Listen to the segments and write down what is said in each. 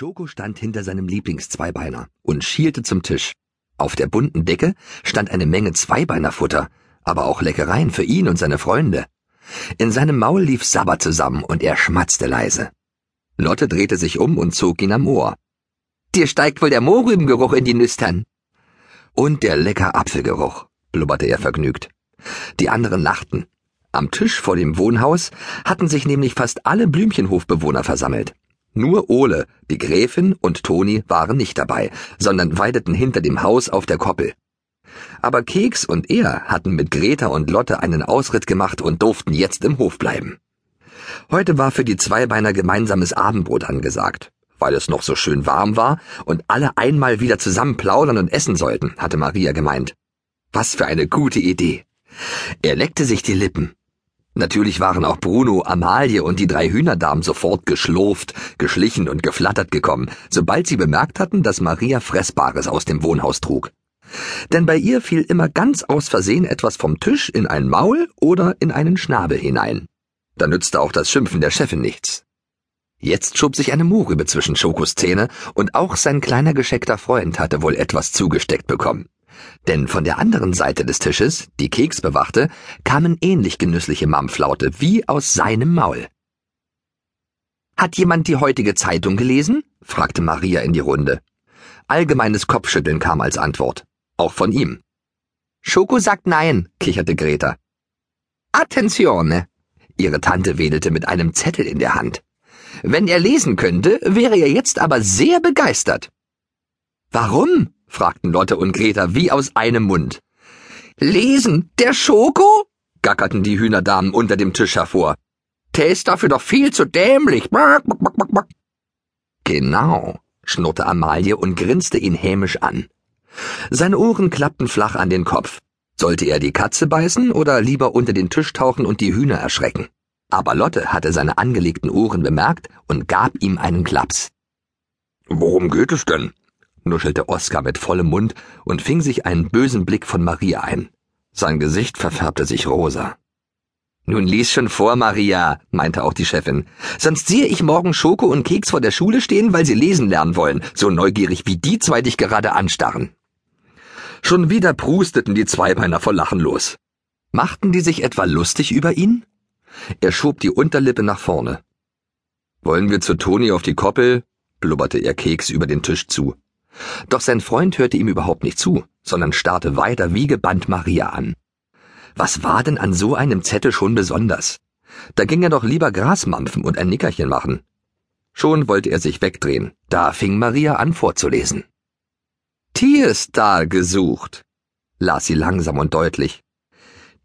Schoko stand hinter seinem Lieblingszweibeiner und schielte zum Tisch. Auf der bunten Decke stand eine Menge Zweibeinerfutter, aber auch Leckereien für ihn und seine Freunde. In seinem Maul lief Sabber zusammen und er schmatzte leise. Lotte drehte sich um und zog ihn am Ohr. Dir steigt wohl der Mohrrübengeruch in die Nüstern. Und der lecker Apfelgeruch, blubberte er vergnügt. Die anderen lachten. Am Tisch vor dem Wohnhaus hatten sich nämlich fast alle Blümchenhofbewohner versammelt. Nur Ole, die Gräfin und Toni waren nicht dabei, sondern weideten hinter dem Haus auf der Koppel. Aber Keks und er hatten mit Greta und Lotte einen Ausritt gemacht und durften jetzt im Hof bleiben. Heute war für die Zweibeiner gemeinsames Abendbrot angesagt. Weil es noch so schön warm war und alle einmal wieder zusammen plaudern und essen sollten, hatte Maria gemeint. Was für eine gute Idee. Er leckte sich die Lippen. Natürlich waren auch Bruno, Amalie und die drei Hühnerdamen sofort geschlurft, geschlichen und geflattert gekommen, sobald sie bemerkt hatten, dass Maria Fressbares aus dem Wohnhaus trug. Denn bei ihr fiel immer ganz aus Versehen etwas vom Tisch in ein Maul oder in einen Schnabel hinein. Da nützte auch das Schimpfen der Chefin nichts. Jetzt schob sich eine Mohrrübe zwischen Schokos Zähne und auch sein kleiner gescheckter Freund hatte wohl etwas zugesteckt bekommen denn von der anderen Seite des Tisches, die Keks bewachte, kamen ähnlich genüssliche Mampflaute wie aus seinem Maul. Hat jemand die heutige Zeitung gelesen? fragte Maria in die Runde. Allgemeines Kopfschütteln kam als Antwort, auch von ihm. Schoko sagt nein, kicherte Greta. Attenzione! Ihre Tante wedelte mit einem Zettel in der Hand. Wenn er lesen könnte, wäre er jetzt aber sehr begeistert. Warum? Fragten Lotte und Greta wie aus einem Mund. Lesen, der Schoko? gackerten die Hühnerdamen unter dem Tisch hervor. Der ist dafür doch viel zu dämlich. Genau, schnurrte Amalie und grinste ihn hämisch an. Seine Ohren klappten flach an den Kopf. Sollte er die Katze beißen oder lieber unter den Tisch tauchen und die Hühner erschrecken? Aber Lotte hatte seine angelegten Ohren bemerkt und gab ihm einen Klaps. Worum geht es denn? Nuschelte Oskar mit vollem Mund und fing sich einen bösen Blick von Maria ein. Sein Gesicht verfärbte sich rosa. Nun lies schon vor, Maria, meinte auch die Chefin. Sonst sehe ich morgen Schoko und Keks vor der Schule stehen, weil sie lesen lernen wollen, so neugierig wie die zwei dich gerade anstarren. Schon wieder prusteten die Zweibeiner vor Lachen los. Machten die sich etwa lustig über ihn? Er schob die Unterlippe nach vorne. Wollen wir zu Toni auf die Koppel? blubberte er Keks über den Tisch zu. Doch sein Freund hörte ihm überhaupt nicht zu, sondern starrte weiter wie gebannt Maria an. Was war denn an so einem Zettel schon besonders? Da ging er doch lieber Gras mampfen und ein Nickerchen machen. Schon wollte er sich wegdrehen, da fing Maria an vorzulesen. Tierstar gesucht, las sie langsam und deutlich.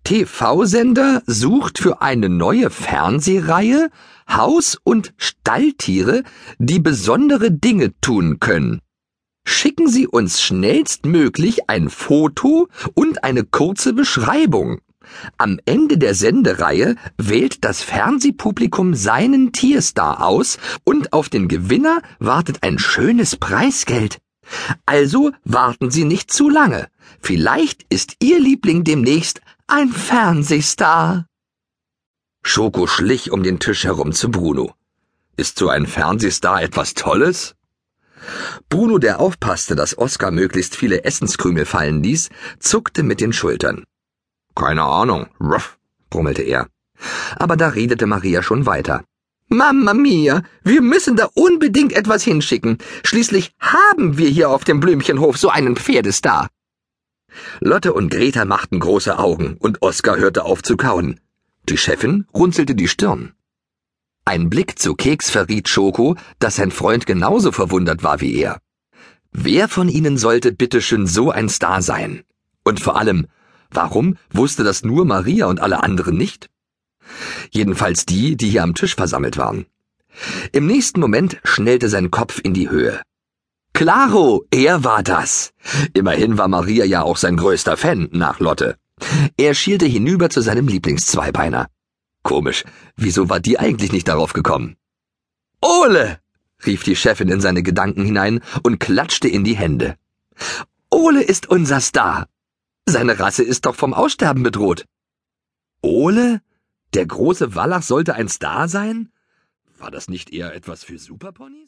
TV-Sender sucht für eine neue Fernsehreihe Haus- und Stalltiere, die besondere Dinge tun können. Schicken Sie uns schnellstmöglich ein Foto und eine kurze Beschreibung. Am Ende der Sendereihe wählt das Fernsehpublikum seinen Tierstar aus und auf den Gewinner wartet ein schönes Preisgeld. Also warten Sie nicht zu lange. Vielleicht ist Ihr Liebling demnächst ein Fernsehstar. Schoko schlich um den Tisch herum zu Bruno. Ist so ein Fernsehstar etwas Tolles? Bruno, der aufpasste, dass Oskar möglichst viele Essenskrümel fallen ließ, zuckte mit den Schultern. Keine Ahnung, ruff, brummelte er. Aber da redete Maria schon weiter. Mama mia, wir müssen da unbedingt etwas hinschicken. Schließlich haben wir hier auf dem Blümchenhof so einen Pferdestar. Lotte und Greta machten große Augen und Oskar hörte auf zu kauen. Die Chefin runzelte die Stirn. Ein Blick zu Keks verriet Schoko, dass sein Freund genauso verwundert war wie er. Wer von ihnen sollte bitteschön so ein Star sein? Und vor allem, warum wusste das nur Maria und alle anderen nicht? Jedenfalls die, die hier am Tisch versammelt waren. Im nächsten Moment schnellte sein Kopf in die Höhe. Claro, er war das. Immerhin war Maria ja auch sein größter Fan nach Lotte. Er schielte hinüber zu seinem Lieblingszweibeiner. Komisch, wieso war die eigentlich nicht darauf gekommen? Ole! Rief die Chefin in seine Gedanken hinein und klatschte in die Hände. Ole ist unser Star. Seine Rasse ist doch vom Aussterben bedroht. Ole? Der große Wallach sollte ein Star sein? War das nicht eher etwas für Superponys?